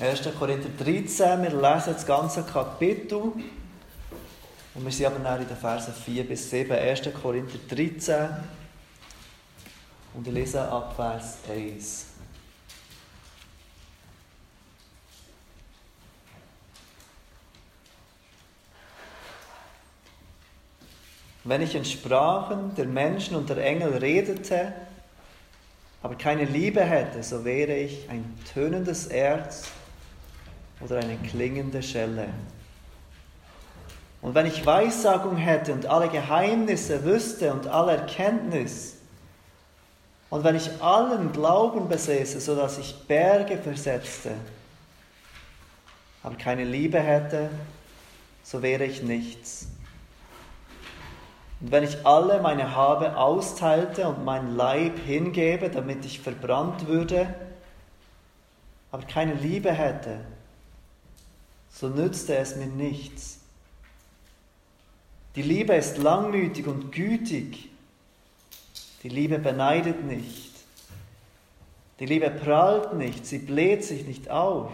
1. Korinther 13, wir lesen das ganze Kapitel. Und wir sind aber dann in den Versen 4 bis 7. 1. Korinther 13. Und ich lese ab Vers 1. Wenn ich in Sprachen der Menschen und der Engel redete, aber keine Liebe hätte, so wäre ich ein tönendes Erz oder eine klingende Schelle. Und wenn ich Weissagung hätte und alle Geheimnisse wüsste und alle Erkenntnis, und wenn ich allen Glauben besäße, so dass ich Berge versetzte, aber keine Liebe hätte, so wäre ich nichts. Und wenn ich alle meine Habe austeilte und mein Leib hingebe, damit ich verbrannt würde, aber keine Liebe hätte, so nützte es mir nichts. Die Liebe ist langmütig und gütig. Die Liebe beneidet nicht. Die Liebe prahlt nicht, sie bläht sich nicht auf.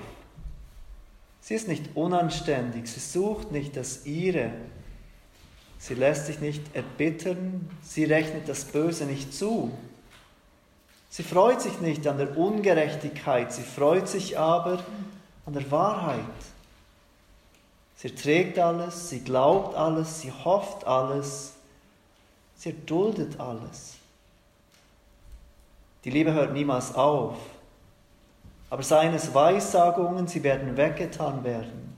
Sie ist nicht unanständig, sie sucht nicht das Ihre. Sie lässt sich nicht erbittern, sie rechnet das Böse nicht zu. Sie freut sich nicht an der Ungerechtigkeit, sie freut sich aber an der Wahrheit. Sie erträgt alles, sie glaubt alles, sie hofft alles, sie erduldet alles. Die Liebe hört niemals auf, aber seines Weissagungen, sie werden weggetan werden.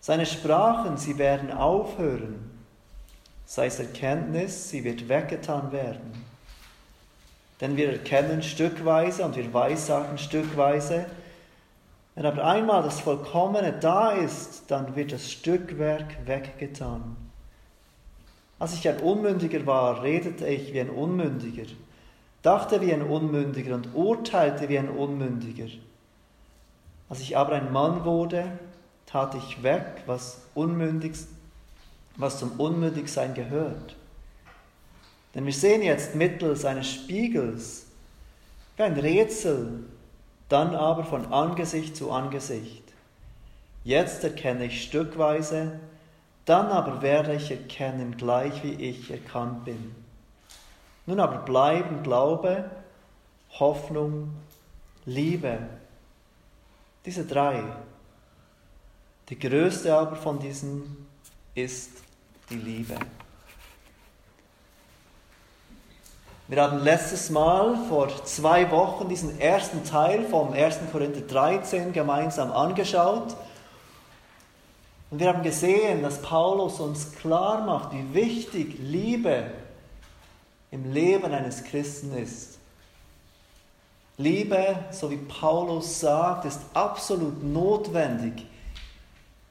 Seine Sprachen, sie werden aufhören sei es Erkenntnis, sie wird weggetan werden. Denn wir erkennen stückweise und wir weissagen stückweise. Wenn aber einmal das Vollkommene da ist, dann wird das Stückwerk weggetan. Als ich ein Unmündiger war, redete ich wie ein Unmündiger, dachte wie ein Unmündiger und urteilte wie ein Unmündiger. Als ich aber ein Mann wurde, tat ich weg, was unmündig was zum Unmündigsein gehört. Denn wir sehen jetzt mittels eines Spiegels wie ein Rätsel, dann aber von Angesicht zu Angesicht. Jetzt erkenne ich stückweise, dann aber werde ich erkennen, gleich wie ich erkannt bin. Nun aber bleiben Glaube, Hoffnung, Liebe. Diese drei. Die größte aber von diesen ist die Liebe. Wir haben letztes Mal vor zwei Wochen diesen ersten Teil vom 1. Korinther 13 gemeinsam angeschaut. Und wir haben gesehen, dass Paulus uns klar macht, wie wichtig Liebe im Leben eines Christen ist. Liebe, so wie Paulus sagt, ist absolut notwendig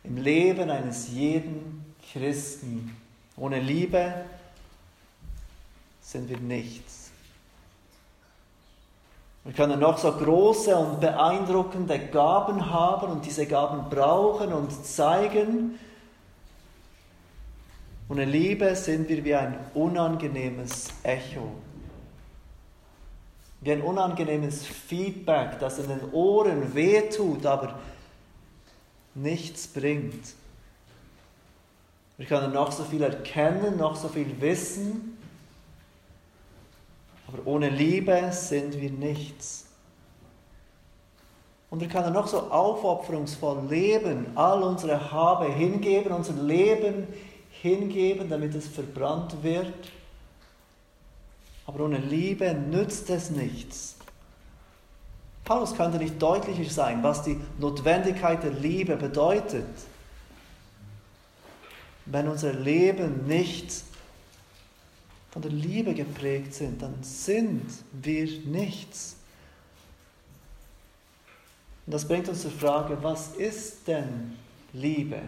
im Leben eines jeden Christen. Ohne Liebe sind wir nichts. Wir können noch so große und beeindruckende Gaben haben und diese Gaben brauchen und zeigen. Ohne Liebe sind wir wie ein unangenehmes Echo. Wie ein unangenehmes Feedback, das in den Ohren wehtut, aber nichts bringt. Wir können noch so viel erkennen, noch so viel wissen, aber ohne Liebe sind wir nichts. Und wir können noch so aufopferungsvoll leben, all unsere Habe hingeben, unser Leben hingeben, damit es verbrannt wird. Aber ohne Liebe nützt es nichts. Paulus könnte nicht deutlicher sein, was die Notwendigkeit der Liebe bedeutet wenn unser Leben nicht von der Liebe geprägt sind, dann sind wir nichts. Und das bringt uns zur Frage, was ist denn Liebe?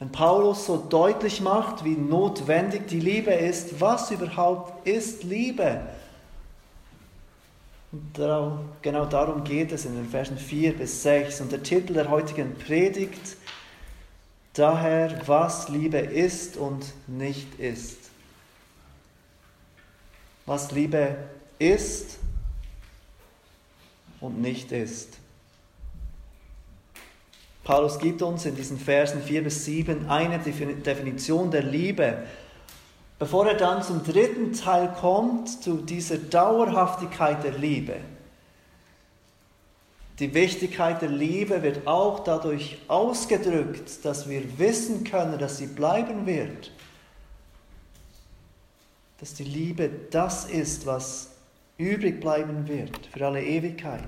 Wenn Paulus so deutlich macht, wie notwendig die Liebe ist, was überhaupt ist Liebe? Und genau darum geht es in den Versen 4 bis 6. Und der Titel der heutigen Predigt daher, was Liebe ist und nicht ist. Was Liebe ist, und nicht ist. Paulus gibt uns in diesen Versen 4 bis 7 eine Definition der Liebe. Bevor er dann zum dritten Teil kommt, zu dieser Dauerhaftigkeit der Liebe. Die Wichtigkeit der Liebe wird auch dadurch ausgedrückt, dass wir wissen können, dass sie bleiben wird. Dass die Liebe das ist, was übrig bleiben wird für alle Ewigkeit.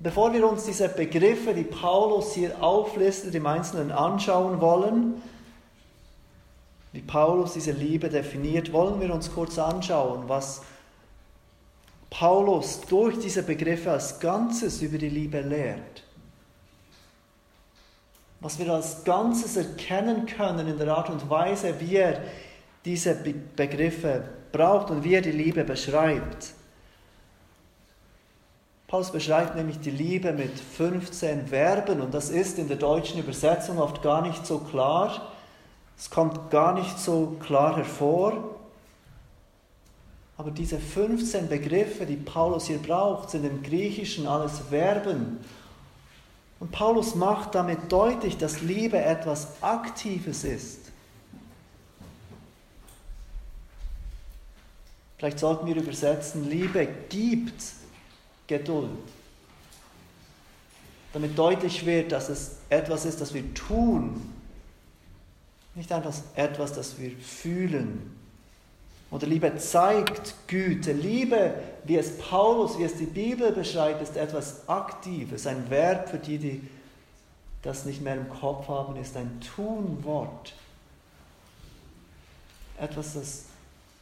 Bevor wir uns diese Begriffe, die Paulus hier auflistet, im Einzelnen anschauen wollen, wie Paulus diese Liebe definiert, wollen wir uns kurz anschauen, was Paulus durch diese Begriffe als Ganzes über die Liebe lehrt. Was wir als Ganzes erkennen können in der Art und Weise, wie er diese Begriffe braucht und wie er die Liebe beschreibt. Paulus beschreibt nämlich die Liebe mit 15 Verben und das ist in der deutschen Übersetzung oft gar nicht so klar. Es kommt gar nicht so klar hervor. Aber diese 15 Begriffe, die Paulus hier braucht, sind im Griechischen alles Verben. Und Paulus macht damit deutlich, dass Liebe etwas Aktives ist. Vielleicht sollten wir übersetzen, Liebe gibt Geduld. Damit deutlich wird, dass es etwas ist, das wir tun, nicht einfach etwas, das wir fühlen. Oder Liebe zeigt Güte. Liebe, wie es Paulus, wie es die Bibel beschreibt, ist etwas Aktives, ein Verb für die, die das nicht mehr im Kopf haben, ist ein Tunwort. Etwas, das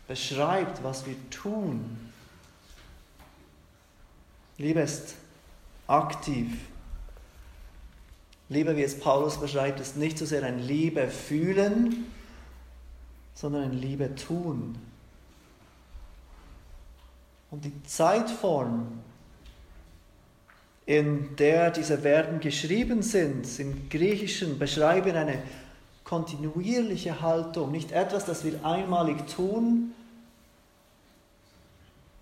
beschreibt, was wir tun. Liebe ist aktiv. Liebe, wie es Paulus beschreibt, ist nicht so sehr ein Liebe fühlen, sondern ein Liebe tun. Und die Zeitform, in der diese Verben geschrieben sind, im Griechischen beschreiben eine kontinuierliche Haltung, nicht etwas, das wir einmalig tun,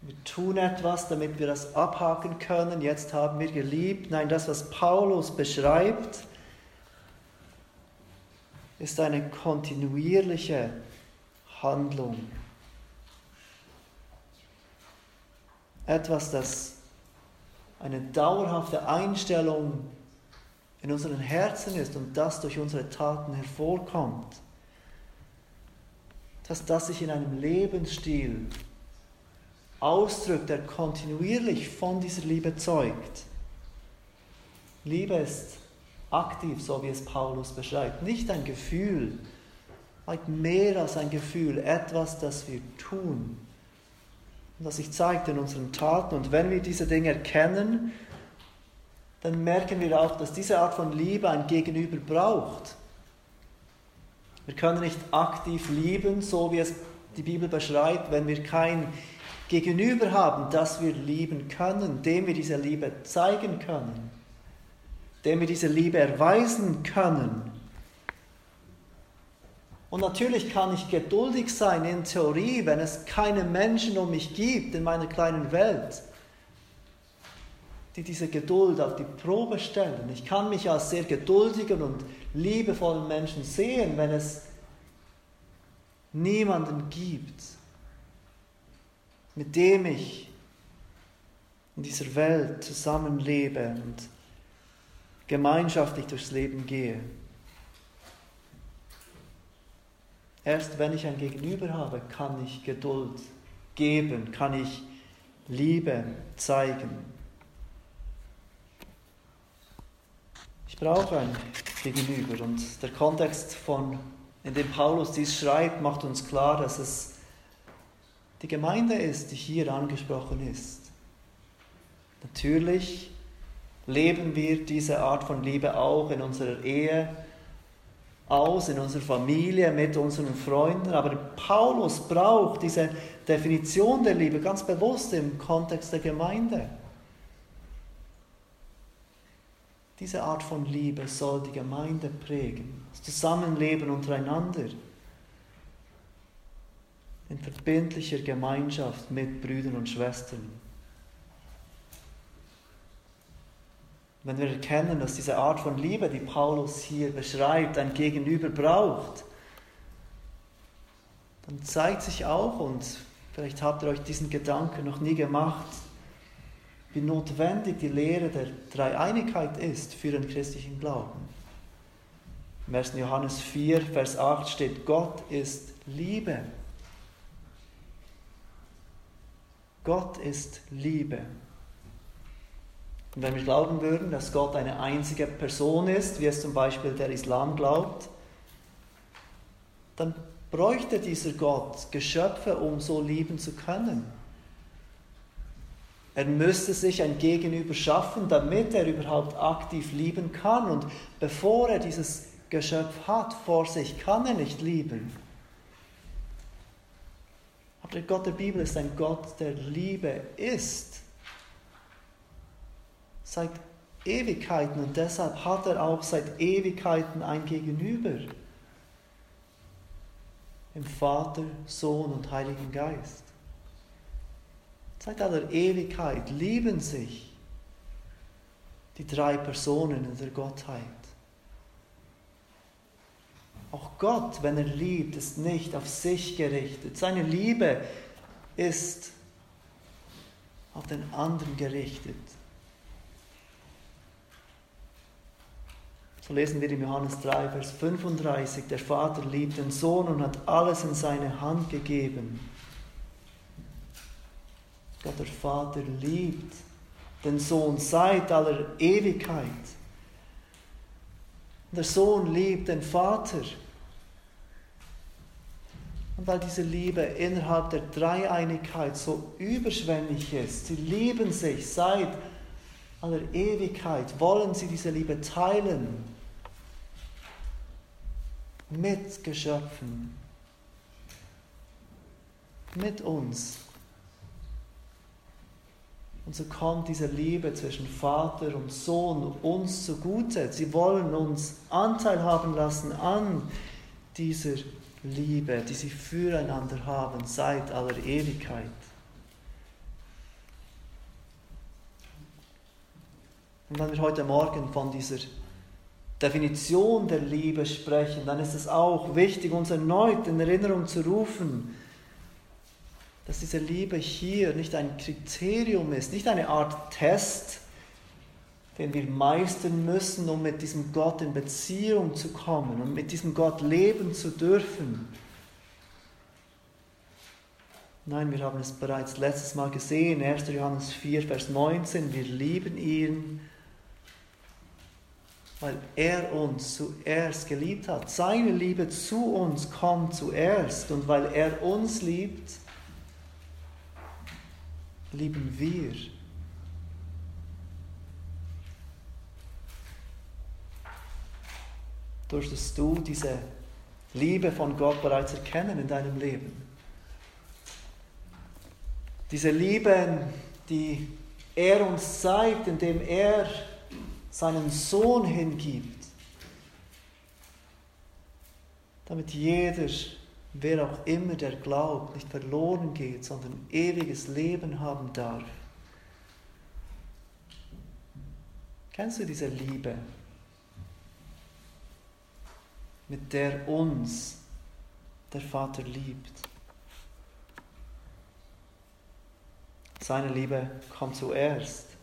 wir tun etwas, damit wir das abhaken können. Jetzt haben wir geliebt. Nein, das, was Paulus beschreibt, ist eine kontinuierliche Handlung. Etwas, das eine dauerhafte Einstellung in unseren Herzen ist und das durch unsere Taten hervorkommt. Dass das sich in einem Lebensstil ausdrückt, der kontinuierlich von dieser Liebe zeugt. Liebe ist aktiv, so wie es Paulus beschreibt, nicht ein Gefühl, weit mehr als ein Gefühl, etwas, das wir tun und das sich zeigt in unseren Taten. Und wenn wir diese Dinge erkennen, dann merken wir auch, dass diese Art von Liebe ein Gegenüber braucht. Wir können nicht aktiv lieben, so wie es die Bibel beschreibt, wenn wir kein gegenüber haben, das wir lieben können, dem wir diese Liebe zeigen können, dem wir diese Liebe erweisen können. Und natürlich kann ich geduldig sein in Theorie, wenn es keine Menschen um mich gibt in meiner kleinen Welt, die diese Geduld auf die Probe stellen. Ich kann mich als sehr geduldigen und liebevollen Menschen sehen, wenn es niemanden gibt mit dem ich in dieser Welt zusammenlebe und gemeinschaftlich durchs Leben gehe. Erst wenn ich ein Gegenüber habe, kann ich Geduld geben, kann ich Liebe zeigen. Ich brauche ein Gegenüber und der Kontext, von, in dem Paulus dies schreibt, macht uns klar, dass es die Gemeinde ist, die hier angesprochen ist. Natürlich leben wir diese Art von Liebe auch in unserer Ehe aus, in unserer Familie, mit unseren Freunden. Aber Paulus braucht diese Definition der Liebe ganz bewusst im Kontext der Gemeinde. Diese Art von Liebe soll die Gemeinde prägen, das Zusammenleben untereinander in verbindlicher Gemeinschaft mit Brüdern und Schwestern. Wenn wir erkennen, dass diese Art von Liebe, die Paulus hier beschreibt, ein Gegenüber braucht, dann zeigt sich auch, und vielleicht habt ihr euch diesen Gedanken noch nie gemacht, wie notwendig die Lehre der Dreieinigkeit ist für den christlichen Glauben. Im 1. Johannes 4, Vers 8 steht, Gott ist Liebe. Gott ist Liebe. Und wenn wir glauben würden, dass Gott eine einzige Person ist, wie es zum Beispiel der Islam glaubt, dann bräuchte dieser Gott Geschöpfe, um so lieben zu können. Er müsste sich ein Gegenüber schaffen, damit er überhaupt aktiv lieben kann. Und bevor er dieses Geschöpf hat vor sich, kann er nicht lieben. Aber der Gott der Bibel ist ein Gott, der Liebe ist. Seit Ewigkeiten und deshalb hat er auch seit Ewigkeiten ein Gegenüber. Im Vater, Sohn und Heiligen Geist. Seit aller Ewigkeit lieben sich die drei Personen in der Gottheit. Auch Gott, wenn er liebt, ist nicht auf sich gerichtet. Seine Liebe ist auf den anderen gerichtet. So lesen wir in Johannes 3, Vers 35, der Vater liebt den Sohn und hat alles in seine Hand gegeben. Gott der Vater liebt den Sohn seit aller Ewigkeit. Der Sohn liebt den Vater. Und weil diese Liebe innerhalb der Dreieinigkeit so überschwänglich ist, sie lieben sich seit aller Ewigkeit, wollen sie diese Liebe teilen mit Geschöpfen, mit uns. Und so kommt diese Liebe zwischen Vater und Sohn uns zugute. Sie wollen uns Anteil haben lassen an dieser Liebe, die sie füreinander haben seit aller Ewigkeit. Und wenn wir heute Morgen von dieser Definition der Liebe sprechen, dann ist es auch wichtig, uns erneut in Erinnerung zu rufen, dass diese Liebe hier nicht ein Kriterium ist, nicht eine Art Test, den wir meistern müssen, um mit diesem Gott in Beziehung zu kommen und mit diesem Gott leben zu dürfen. Nein, wir haben es bereits letztes Mal gesehen, 1. Johannes 4, Vers 19, wir lieben ihn, weil er uns zuerst geliebt hat. Seine Liebe zu uns kommt zuerst und weil er uns liebt, lieben wir. Durftest du diese Liebe von Gott bereits erkennen in deinem Leben? Diese Liebe, die er uns zeigt, indem er seinen Sohn hingibt, damit jeder wer auch immer der glaubt, nicht verloren geht, sondern ewiges Leben haben darf. Kennst du diese Liebe, mit der uns der Vater liebt? Seine Liebe kommt zuerst.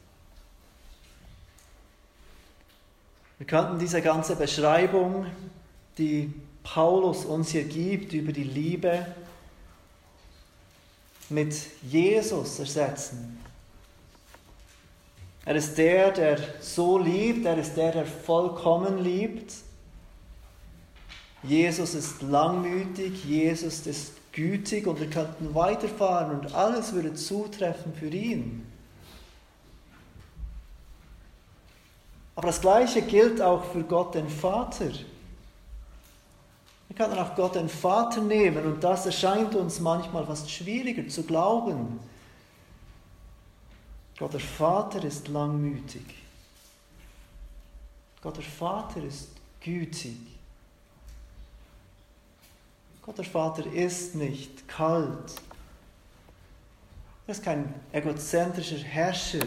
Wir könnten diese ganze Beschreibung, die Paulus uns hier gibt über die Liebe, mit Jesus ersetzen. Er ist der, der so liebt, er ist der, der vollkommen liebt. Jesus ist langmütig, Jesus ist gütig und wir könnten weiterfahren und alles würde zutreffen für ihn. Aber das Gleiche gilt auch für Gott den Vater. Wir können auch Gott den Vater nehmen und das erscheint uns manchmal fast schwieriger zu glauben. Gott der Vater ist langmütig. Gott der Vater ist gütig. Gott der Vater ist nicht kalt. Er ist kein egozentrischer Herrscher,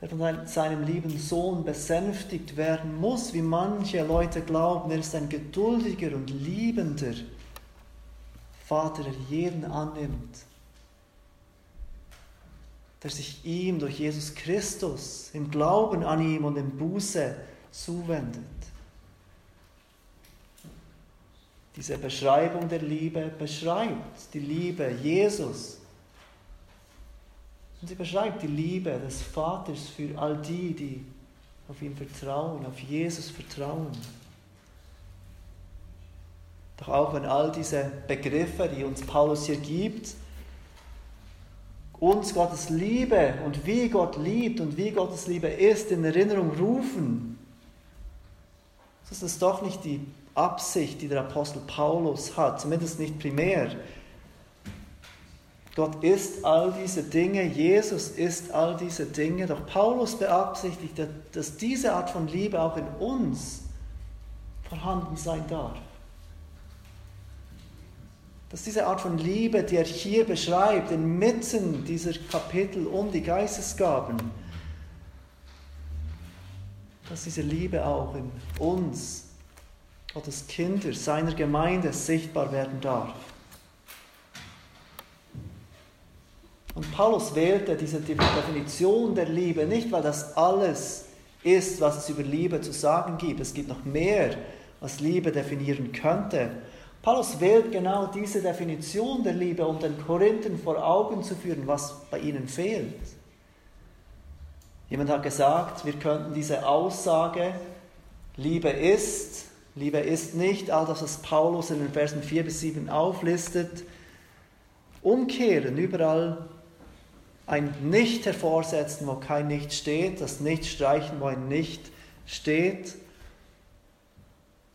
der von seinem lieben Sohn besänftigt werden muss, wie manche Leute glauben. Er ist ein geduldiger und liebender Vater, der jeden annimmt, der sich ihm durch Jesus Christus im Glauben an ihm und im Buße zuwendet. Diese Beschreibung der Liebe beschreibt die Liebe Jesus. Und sie beschreibt die Liebe des Vaters für all die, die auf ihn vertrauen, auf Jesus vertrauen. Doch auch wenn all diese Begriffe, die uns Paulus hier gibt, uns Gottes Liebe und wie Gott liebt und wie Gottes Liebe ist, in Erinnerung rufen, so ist es doch nicht die Absicht, die der Apostel Paulus hat, zumindest nicht primär. Gott ist all diese Dinge, Jesus ist all diese Dinge, doch Paulus beabsichtigt, dass diese Art von Liebe auch in uns vorhanden sein darf. Dass diese Art von Liebe, die er hier beschreibt, inmitten dieser Kapitel um die Geistesgaben, dass diese Liebe auch in uns Gottes Kinder, seiner Gemeinde sichtbar werden darf. Und Paulus wählte diese Definition der Liebe nicht, weil das alles ist, was es über Liebe zu sagen gibt. Es gibt noch mehr, was Liebe definieren könnte. Paulus wählt genau diese Definition der Liebe, um den Korinthern vor Augen zu führen, was bei ihnen fehlt. Jemand hat gesagt, wir könnten diese Aussage, Liebe ist, Liebe ist nicht, all das, was Paulus in den Versen 4 bis 7 auflistet, umkehren, überall ein Nicht hervorsetzen, wo kein Nicht steht, das Nicht streichen, wo ein Nicht steht.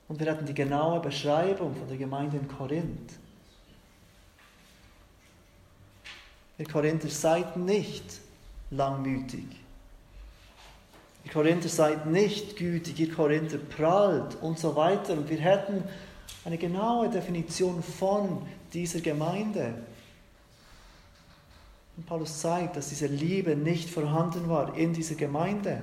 Und wir hatten die genaue Beschreibung von der Gemeinde in Korinth. Ihr Korinther seid nicht langmütig. Ihr Korinther seid nicht gütig, ihr Korinther prallt und so weiter. Und wir hätten eine genaue Definition von dieser Gemeinde. Und Paulus zeigt, dass diese Liebe nicht vorhanden war in dieser Gemeinde.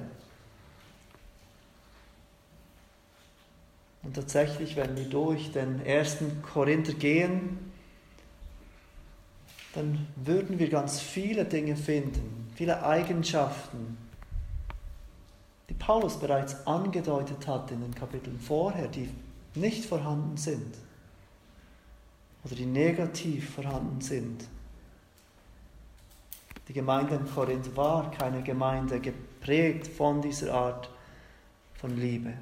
Und tatsächlich, wenn wir durch den ersten Korinther gehen, dann würden wir ganz viele Dinge finden, viele Eigenschaften, die Paulus bereits angedeutet hat in den Kapiteln vorher, die nicht vorhanden sind oder die negativ vorhanden sind. Die Gemeinde in Korinth war keine Gemeinde geprägt von dieser Art von Liebe.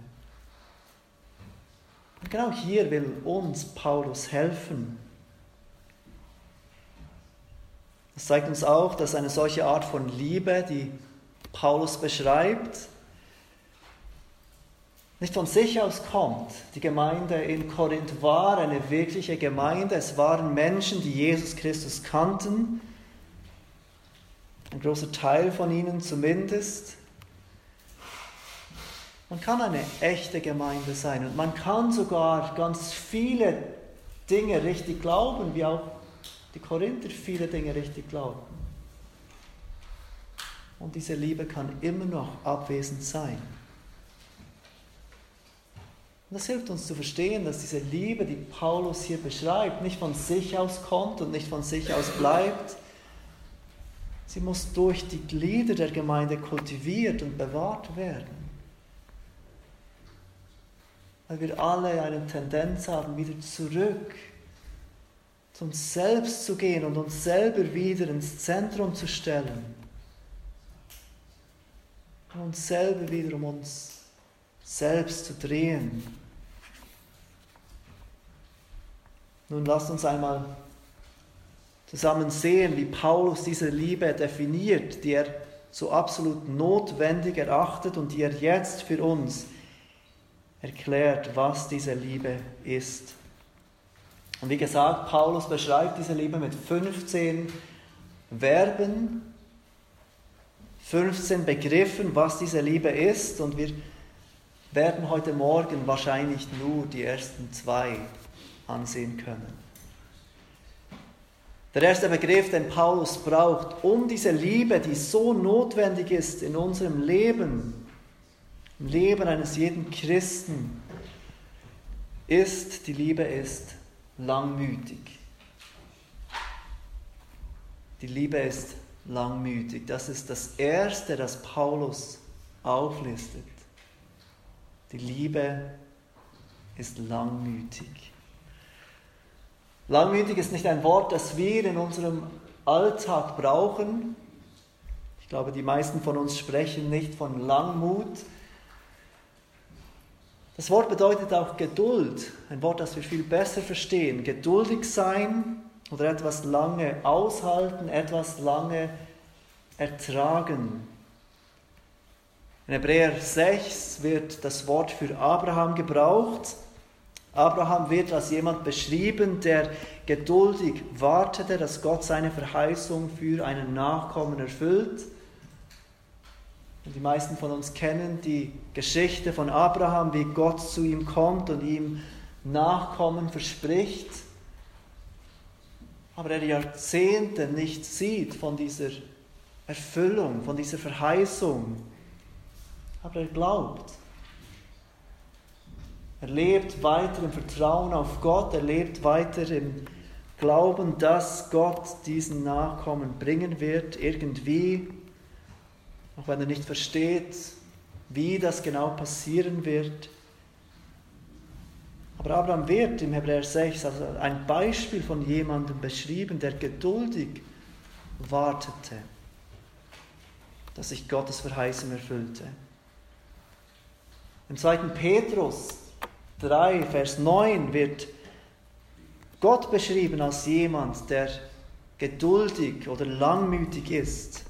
Und genau hier will uns Paulus helfen. Das zeigt uns auch, dass eine solche Art von Liebe, die Paulus beschreibt, nicht von sich aus kommt. Die Gemeinde in Korinth war eine wirkliche Gemeinde. Es waren Menschen, die Jesus Christus kannten. Ein großer Teil von ihnen zumindest. Man kann eine echte Gemeinde sein und man kann sogar ganz viele Dinge richtig glauben, wie auch die Korinther viele Dinge richtig glauben. Und diese Liebe kann immer noch abwesend sein. Und das hilft uns zu verstehen, dass diese Liebe, die Paulus hier beschreibt, nicht von sich aus kommt und nicht von sich aus bleibt. Sie muss durch die Glieder der Gemeinde kultiviert und bewahrt werden. Weil wir alle eine Tendenz haben, wieder zurück zu uns selbst zu gehen und uns selber wieder ins Zentrum zu stellen. Und uns selber wieder um uns selbst zu drehen. Nun lasst uns einmal zusammen sehen, wie Paulus diese Liebe definiert, die er so absolut notwendig erachtet und die er jetzt für uns erklärt, was diese Liebe ist. Und wie gesagt, Paulus beschreibt diese Liebe mit 15 Verben, 15 Begriffen, was diese Liebe ist. Und wir werden heute Morgen wahrscheinlich nur die ersten zwei ansehen können. Der erste Begriff, den Paulus braucht, um diese Liebe, die so notwendig ist in unserem Leben, im Leben eines jeden Christen, ist, die Liebe ist langmütig. Die Liebe ist langmütig. Das ist das Erste, das Paulus auflistet. Die Liebe ist langmütig. Langmütig ist nicht ein Wort, das wir in unserem Alltag brauchen. Ich glaube, die meisten von uns sprechen nicht von Langmut. Das Wort bedeutet auch Geduld, ein Wort, das wir viel besser verstehen. Geduldig sein oder etwas lange aushalten, etwas lange ertragen. In Hebräer 6 wird das Wort für Abraham gebraucht. Abraham wird als jemand beschrieben, der geduldig wartete, dass Gott seine Verheißung für einen Nachkommen erfüllt. Und die meisten von uns kennen die Geschichte von Abraham, wie Gott zu ihm kommt und ihm Nachkommen verspricht, aber er Jahrzehnte nicht sieht von dieser Erfüllung, von dieser Verheißung. Aber er glaubt. Er lebt weiter im Vertrauen auf Gott, er lebt weiter im Glauben, dass Gott diesen Nachkommen bringen wird, irgendwie, auch wenn er nicht versteht, wie das genau passieren wird. Aber Abraham wird im Hebräer 6 also ein Beispiel von jemandem beschrieben, der geduldig wartete, dass sich Gottes Verheißung erfüllte. Im 2. Petrus 3, Vers 9 wird Gott beschrieben als jemand, der geduldig oder langmütig ist.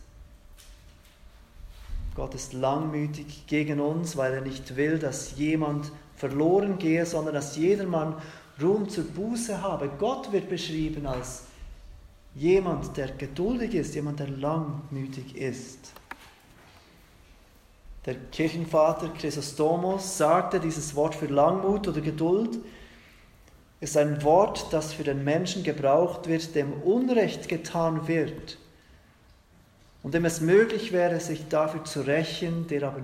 Gott ist langmütig gegen uns, weil er nicht will, dass jemand verloren gehe, sondern dass jedermann Ruhm zur Buße habe. Gott wird beschrieben als jemand, der geduldig ist, jemand, der langmütig ist. Der Kirchenvater Chrysostomos sagte, dieses Wort für Langmut oder Geduld ist ein Wort, das für den Menschen gebraucht wird, dem Unrecht getan wird und dem es möglich wäre, sich dafür zu rächen, der aber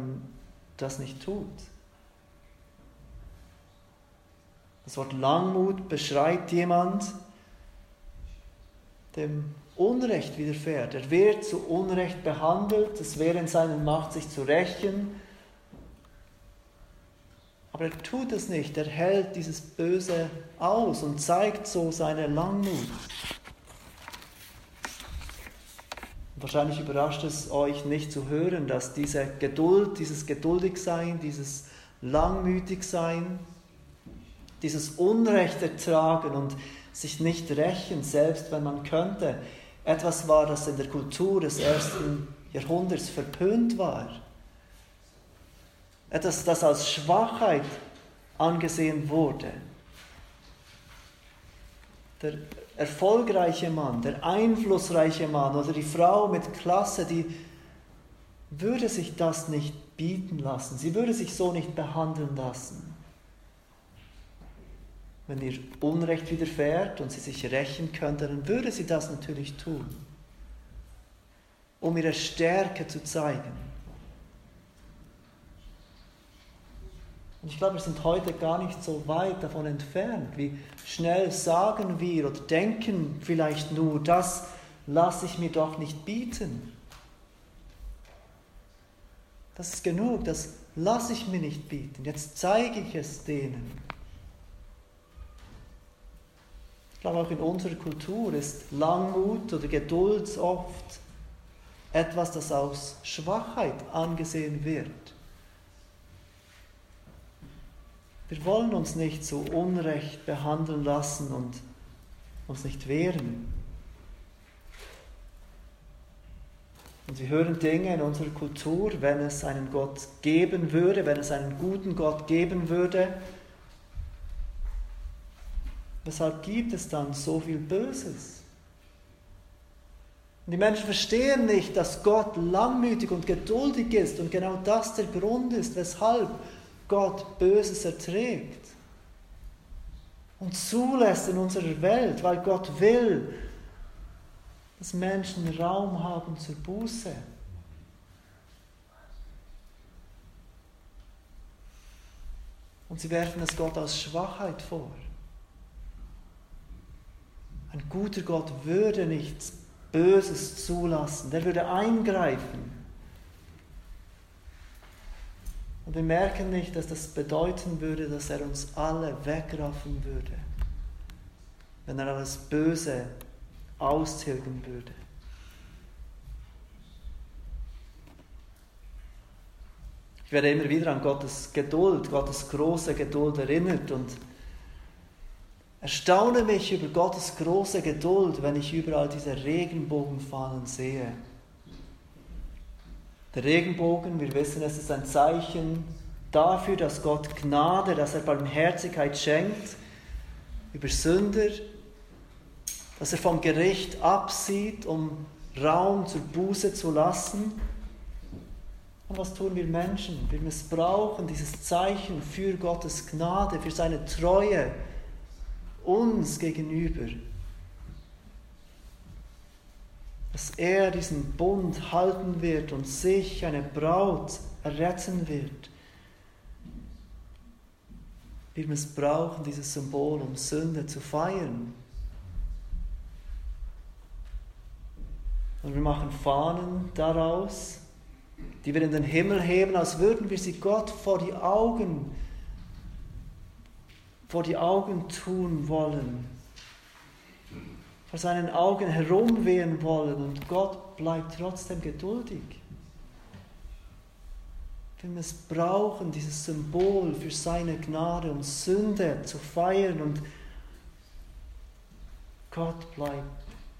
das nicht tut. Das Wort Langmut beschreibt jemand, dem Unrecht widerfährt. Er wird zu Unrecht behandelt, es wäre in seiner Macht, sich zu rächen. Aber er tut es nicht, er hält dieses Böse aus und zeigt so seine Langmut. Wahrscheinlich überrascht es euch nicht zu hören, dass diese Geduld, dieses Geduldigsein, dieses Langmütigsein, dieses Unrecht ertragen und sich nicht rächen, selbst wenn man könnte, etwas war, das in der Kultur des ersten Jahrhunderts verpönt war. Etwas, das als Schwachheit angesehen wurde. Der erfolgreiche Mann, der einflussreiche Mann oder die Frau mit Klasse, die würde sich das nicht bieten lassen. Sie würde sich so nicht behandeln lassen. Wenn ihr Unrecht widerfährt und sie sich rächen könnte, dann würde sie das natürlich tun, um ihre Stärke zu zeigen. Und ich glaube, wir sind heute gar nicht so weit davon entfernt. Wie schnell sagen wir oder denken vielleicht nur, das lasse ich mir doch nicht bieten. Das ist genug, das lasse ich mir nicht bieten. Jetzt zeige ich es denen. Glaube auch in unserer Kultur ist Langmut oder Geduld oft etwas, das aus Schwachheit angesehen wird. Wir wollen uns nicht so unrecht behandeln lassen und uns nicht wehren. Und wir hören Dinge in unserer Kultur, wenn es einen Gott geben würde, wenn es einen guten Gott geben würde, Weshalb gibt es dann so viel Böses? Und die Menschen verstehen nicht, dass Gott langmütig und geduldig ist und genau das der Grund ist, weshalb Gott Böses erträgt und zulässt in unserer Welt, weil Gott will, dass Menschen Raum haben zur Buße. Und sie werfen es Gott als Schwachheit vor. Ein guter Gott würde nichts Böses zulassen, der würde eingreifen. Und wir merken nicht, dass das bedeuten würde, dass er uns alle wegraffen würde, wenn er alles Böse austilgen würde. Ich werde immer wieder an Gottes Geduld, Gottes große Geduld erinnert und erstaune mich über Gottes große Geduld, wenn ich überall diese Regenbogenfahnen sehe. Der Regenbogen, wir wissen, es ist ein Zeichen dafür, dass Gott Gnade, dass er Barmherzigkeit schenkt über Sünder, dass er vom Gericht absieht, um Raum zur Buße zu lassen. Und was tun wir Menschen? Wir missbrauchen dieses Zeichen für Gottes Gnade, für seine Treue uns gegenüber. Dass er diesen Bund halten wird und sich, eine Braut, erretten wird. Wir missbrauchen dieses Symbol, um Sünde zu feiern. Und wir machen Fahnen daraus, die wir in den Himmel heben, als würden wir sie Gott vor die Augen, vor die Augen tun wollen, vor seinen Augen herumwehen wollen und Gott bleibt trotzdem geduldig. Wir missbrauchen dieses Symbol für seine Gnade, um Sünde zu feiern und Gott bleibt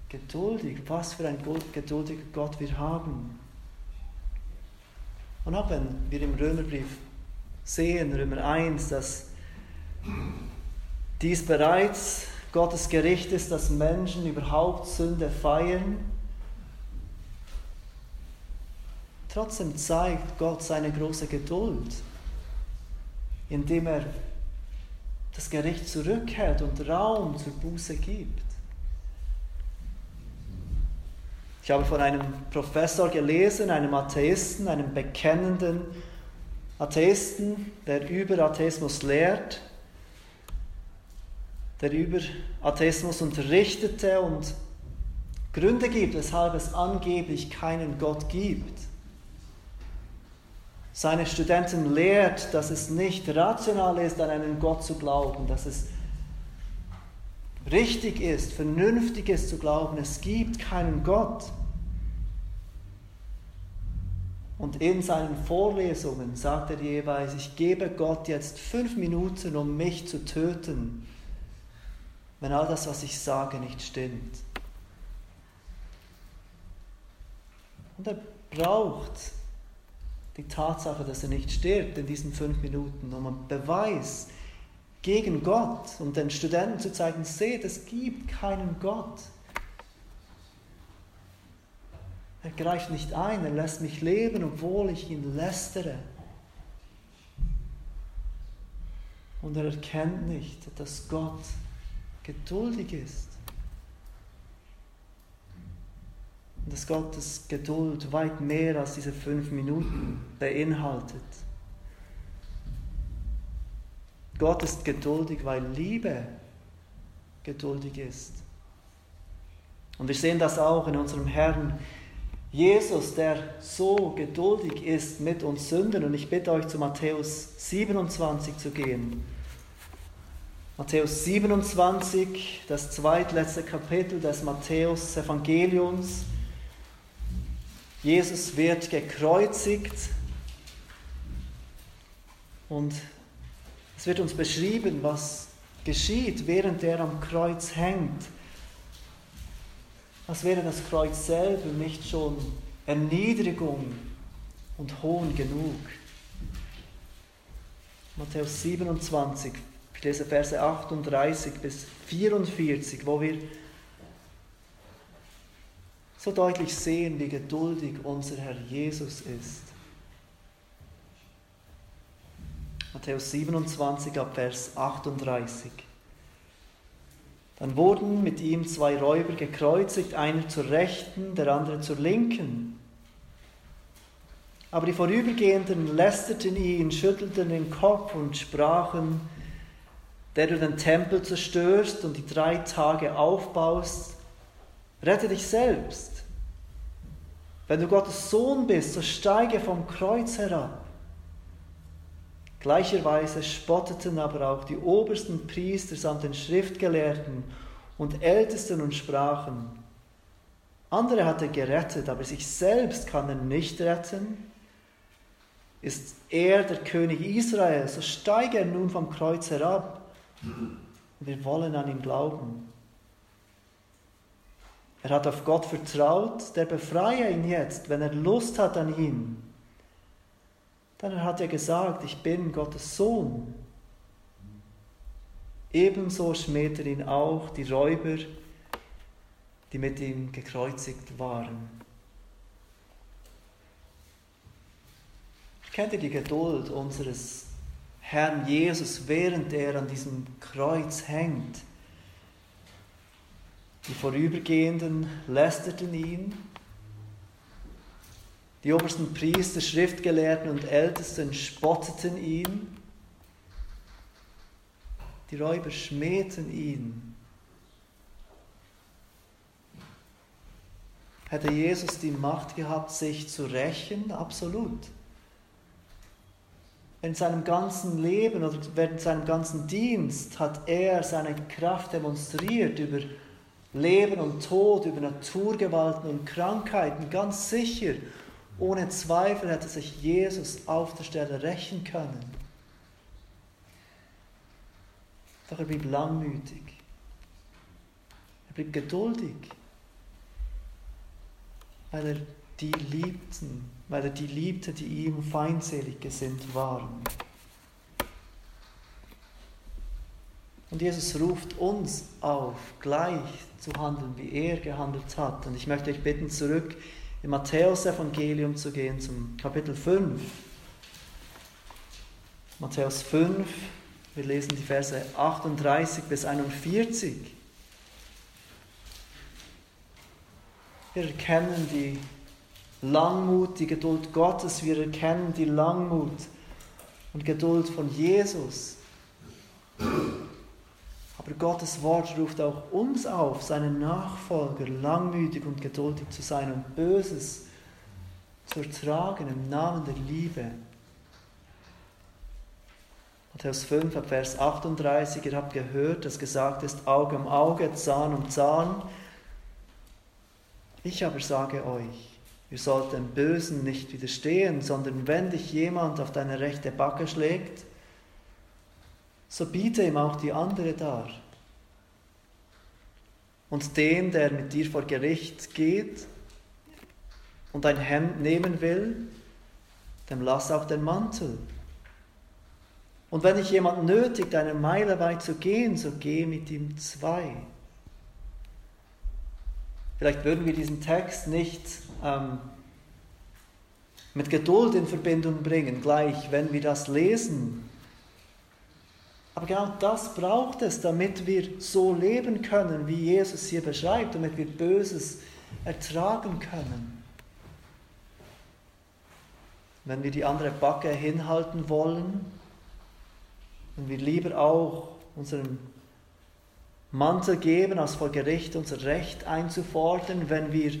geduldig, was für ein geduldiger Gott wir haben. Und auch wenn wir im Römerbrief sehen, Römer 1, dass dies bereits Gottes Gericht ist, dass Menschen überhaupt Sünde feiern, trotzdem zeigt Gott seine große Geduld, indem er das Gericht zurückhält und Raum zur Buße gibt. Ich habe von einem Professor gelesen, einem Atheisten, einem bekennenden Atheisten, der über Atheismus lehrt, der über Atheismus unterrichtete und Gründe gibt, weshalb es angeblich keinen Gott gibt. Seine Studenten lehrt, dass es nicht rational ist, an einen Gott zu glauben, dass es richtig ist, vernünftig ist zu glauben, es gibt keinen Gott. Und in seinen Vorlesungen sagt er jeweils, ich gebe Gott jetzt fünf Minuten, um mich zu töten, wenn all das, was ich sage, nicht stimmt. Und er braucht die Tatsache, dass er nicht stirbt in diesen fünf Minuten, um einen Beweis gegen Gott, um den Studenten zu zeigen, seht, es gibt keinen Gott. Er greift nicht ein, er lässt mich leben, obwohl ich ihn lästere. Und er erkennt nicht, dass Gott geduldig ist. Und dass Gottes Geduld weit mehr als diese fünf Minuten beinhaltet. Gott ist geduldig, weil Liebe geduldig ist. Und wir sehen das auch in unserem Herrn Jesus, der so geduldig ist mit uns Sünden. Und ich bitte euch zu Matthäus 27 zu gehen. Matthäus 27, das zweitletzte Kapitel des Matthäus-Evangeliums. Jesus wird gekreuzigt und es wird uns beschrieben, was geschieht, während er am Kreuz hängt. Als wäre das Kreuz selber nicht schon Erniedrigung und Hohn genug. Matthäus 27, lese Verse 38 bis 44, wo wir so deutlich sehen, wie geduldig unser Herr Jesus ist. Matthäus 27 ab Vers 38. Dann wurden mit ihm zwei Räuber gekreuzigt, einer zur rechten, der andere zur linken. Aber die Vorübergehenden lästerten ihn, schüttelten den Kopf und sprachen, der du den Tempel zerstörst und die drei Tage aufbaust, rette dich selbst. Wenn du Gottes Sohn bist, so steige vom Kreuz herab. Gleicherweise spotteten aber auch die obersten Priester samt den Schriftgelehrten und Ältesten und sprachen, andere hat er gerettet, aber sich selbst kann er nicht retten. Ist er der König Israel, so steige er nun vom Kreuz herab. Wir wollen an ihn glauben. Er hat auf Gott vertraut, der befreie ihn jetzt, wenn er Lust hat an ihn. Dann hat er gesagt, ich bin Gottes Sohn. Ebenso schmäht er ihn auch die Räuber, die mit ihm gekreuzigt waren. Kennt ihr die Geduld unseres Herrn Jesus, während er an diesem Kreuz hängt? Die Vorübergehenden lästerten ihn, die obersten Priester, Schriftgelehrten und Ältesten spotteten ihn. Die Räuber schmähten ihn. Hätte Jesus die Macht gehabt, sich zu rächen? Absolut. In seinem ganzen Leben oder während seinem ganzen Dienst hat er seine Kraft demonstriert über Leben und Tod, über Naturgewalten und Krankheiten, ganz sicher. Ohne Zweifel hätte sich Jesus auf der Stelle rächen können. Doch er blieb langmütig. Er blieb geduldig, weil er die liebten, weil er die liebte, die ihm feindselig gesinnt waren. Und Jesus ruft uns auf, gleich zu handeln, wie er gehandelt hat. Und ich möchte euch bitten, zurück im Matthäus-Evangelium zu gehen, zum Kapitel 5. Matthäus 5, wir lesen die Verse 38 bis 41. Wir erkennen die Langmut, die Geduld Gottes, wir erkennen die Langmut und Geduld von Jesus. Aber Gottes Wort ruft auch uns auf, seine Nachfolger langmütig und geduldig zu sein und Böses zu ertragen im Namen der Liebe. Matthäus 5, Vers 38, ihr habt gehört, dass gesagt ist, Auge um Auge, Zahn um Zahn. Ich aber sage euch, ihr sollt dem Bösen nicht widerstehen, sondern wenn dich jemand auf deine rechte Backe schlägt, so biete ihm auch die andere dar. Und den, der mit dir vor Gericht geht und ein Hemd nehmen will, dem lass auch den Mantel. Und wenn dich jemand nötigt, eine Meile weit zu gehen, so geh mit ihm zwei. Vielleicht würden wir diesen Text nicht ähm, mit Geduld in Verbindung bringen, gleich wenn wir das lesen. Aber genau das braucht es, damit wir so leben können, wie Jesus hier beschreibt, damit wir Böses ertragen können. Wenn wir die andere Backe hinhalten wollen, wenn wir lieber auch unseren Mantel geben, als vor Gericht unser Recht einzufordern, wenn wir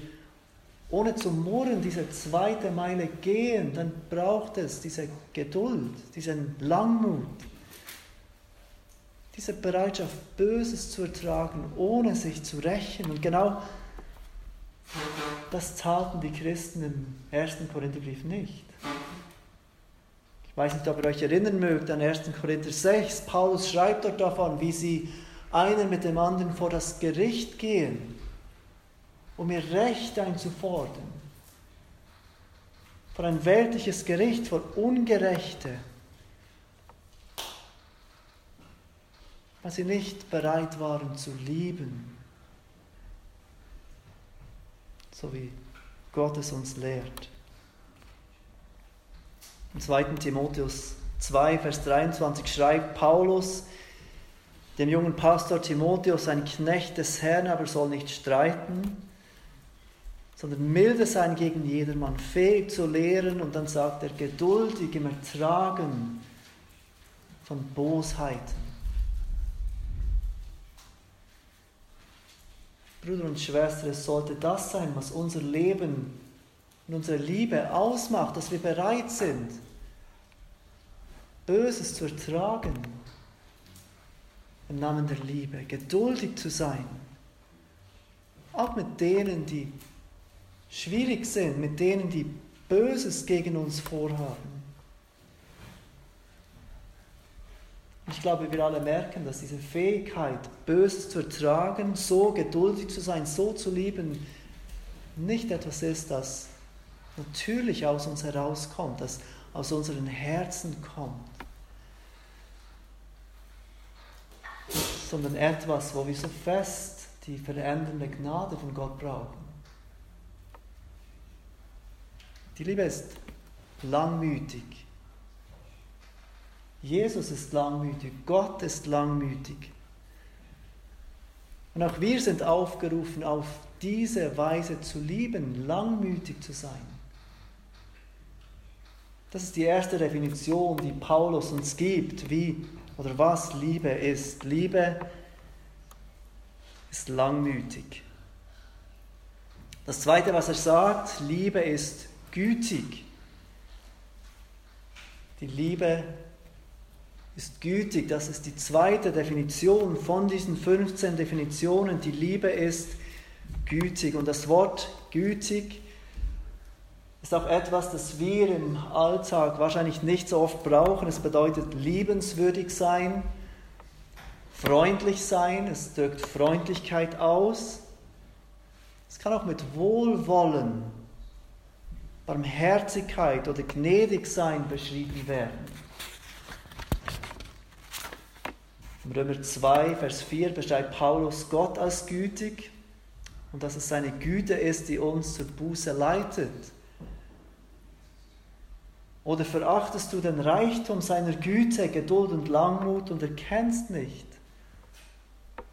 ohne zu murren diese zweite Meile gehen, dann braucht es diese Geduld, diesen Langmut, diese Bereitschaft, Böses zu ertragen, ohne sich zu rächen. Und genau das taten die Christen im ersten Korintherbrief nicht. Ich weiß nicht, ob ihr euch erinnern mögt an 1. Korinther 6. Paulus schreibt dort davon, wie sie einen mit dem anderen vor das Gericht gehen, um ihr Recht einzufordern. Vor ein weltliches Gericht, vor Ungerechte. weil sie nicht bereit waren zu lieben, so wie Gott es uns lehrt. Im 2. Timotheus 2, Vers 23 schreibt Paulus, dem jungen Pastor Timotheus, ein Knecht des Herrn, aber soll nicht streiten, sondern milde sein gegen jedermann, fähig zu lehren und dann sagt er geduldig im Ertragen von Bosheiten. Bruder und Schwester, es sollte das sein, was unser Leben und unsere Liebe ausmacht, dass wir bereit sind, Böses zu ertragen im Namen der Liebe, geduldig zu sein, auch mit denen, die schwierig sind, mit denen, die Böses gegen uns vorhaben. Ich glaube, wir alle merken, dass diese Fähigkeit, Böses zu ertragen, so geduldig zu sein, so zu lieben, nicht etwas ist, das natürlich aus uns herauskommt, das aus unseren Herzen kommt, sondern etwas, wo wir so fest die verändernde Gnade von Gott brauchen. Die Liebe ist langmütig. Jesus ist langmütig, Gott ist langmütig. Und auch wir sind aufgerufen, auf diese Weise zu lieben, langmütig zu sein. Das ist die erste Definition, die Paulus uns gibt, wie oder was Liebe ist. Liebe ist langmütig. Das zweite, was er sagt, Liebe ist gütig. Die Liebe ist gütig. Das ist die zweite Definition von diesen 15 Definitionen. Die Liebe ist gütig. Und das Wort gütig ist auch etwas, das wir im Alltag wahrscheinlich nicht so oft brauchen. Es bedeutet liebenswürdig sein, freundlich sein, es drückt Freundlichkeit aus. Es kann auch mit Wohlwollen Barmherzigkeit oder gnädig sein beschrieben werden. Im Römer 2, Vers 4 beschreibt Paulus Gott als gütig und dass es seine Güte ist, die uns zur Buße leitet. Oder verachtest du den Reichtum seiner Güte, Geduld und Langmut und erkennst nicht,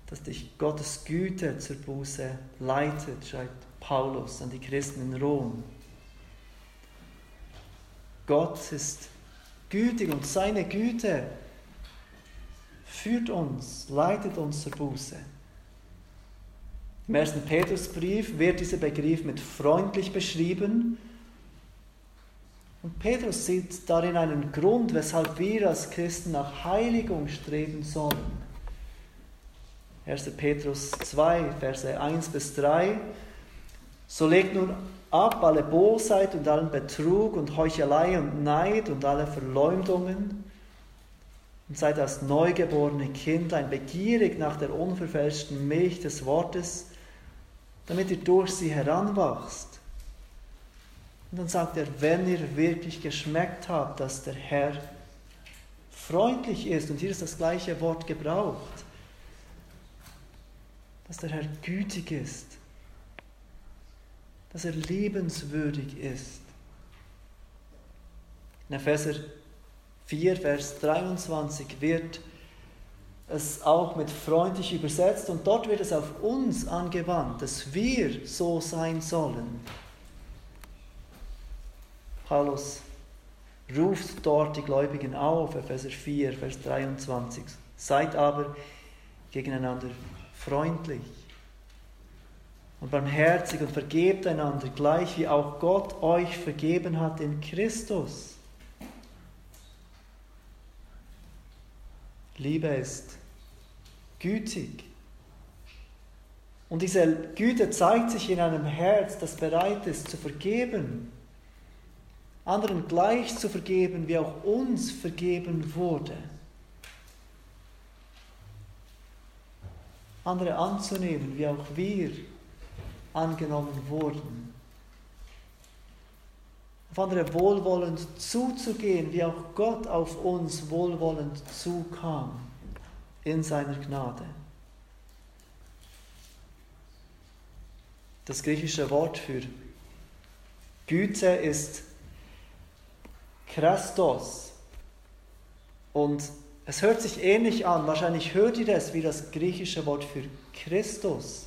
dass dich Gottes Güte zur Buße leitet, schreibt Paulus an die Christen in Rom. Gott ist gütig und seine Güte führt uns, leitet uns zur Buße. Im ersten Petrusbrief wird dieser Begriff mit freundlich beschrieben. Und Petrus sieht darin einen Grund, weshalb wir als Christen nach Heiligung streben sollen. 1. Petrus 2, Verse 1 bis 3. So legt nun ab alle Bosheit und allen Betrug und Heuchelei und Neid und alle Verleumdungen und seid als neugeborene Kindlein begierig nach der unverfälschten Milch des Wortes, damit ihr durch sie heranwachst. Und dann sagt er, wenn ihr wirklich geschmeckt habt, dass der Herr freundlich ist, und hier ist das gleiche Wort gebraucht, dass der Herr gütig ist, dass er liebenswürdig ist. In Epheser 4, Vers 23 wird es auch mit freundlich übersetzt und dort wird es auf uns angewandt, dass wir so sein sollen. Paulus ruft dort die Gläubigen auf, Epheser 4, Vers 23. Seid aber gegeneinander freundlich und barmherzig und vergebt einander, gleich wie auch Gott euch vergeben hat in Christus. Liebe ist gütig. Und diese Güte zeigt sich in einem Herz, das bereit ist zu vergeben, anderen gleich zu vergeben, wie auch uns vergeben wurde. Andere anzunehmen, wie auch wir angenommen wurden. Auf andere wohlwollend zuzugehen, wie auch Gott auf uns wohlwollend zukam in seiner Gnade. Das griechische Wort für Güte ist Christos. Und es hört sich ähnlich an. Wahrscheinlich hört ihr das wie das griechische Wort für Christus.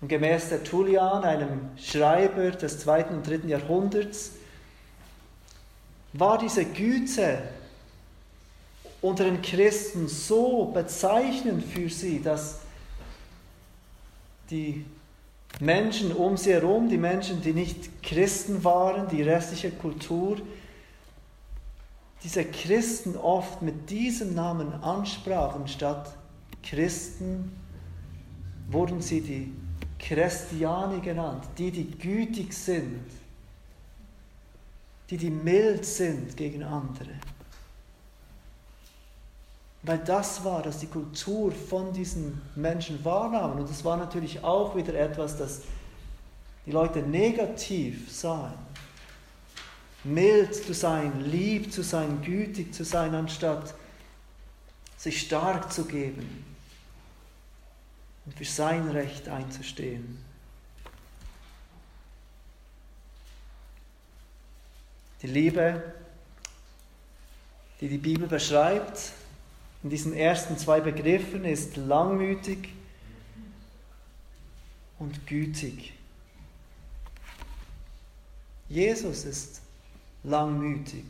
Und gemäß der Tullian, einem Schreiber des zweiten und dritten Jahrhunderts, war diese Güte unter den Christen so bezeichnend für sie, dass die Menschen um sie herum, die Menschen, die nicht Christen waren, die restliche Kultur, diese Christen oft mit diesem Namen ansprachen, statt Christen wurden sie die Christiani genannt, die, die gütig sind, die, die mild sind gegen andere. Weil das war, dass die Kultur von diesen Menschen wahrnahmen. Und das war natürlich auch wieder etwas, das die Leute negativ sahen. Mild zu sein, lieb zu sein, gütig zu sein, anstatt sich stark zu geben und für sein Recht einzustehen. Die Liebe, die die Bibel beschreibt, in diesen ersten zwei Begriffen ist langmütig und gütig. Jesus ist langmütig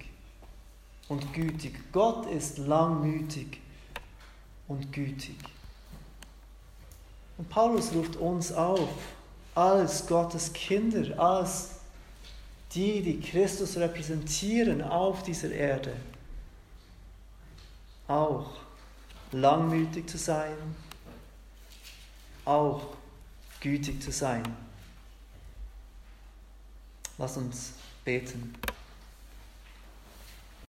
und gütig. Gott ist langmütig und gütig. Und Paulus ruft uns auf, als Gottes Kinder, als die, die Christus repräsentieren auf dieser Erde, auch langmütig zu sein, auch gütig zu sein. Lass uns beten.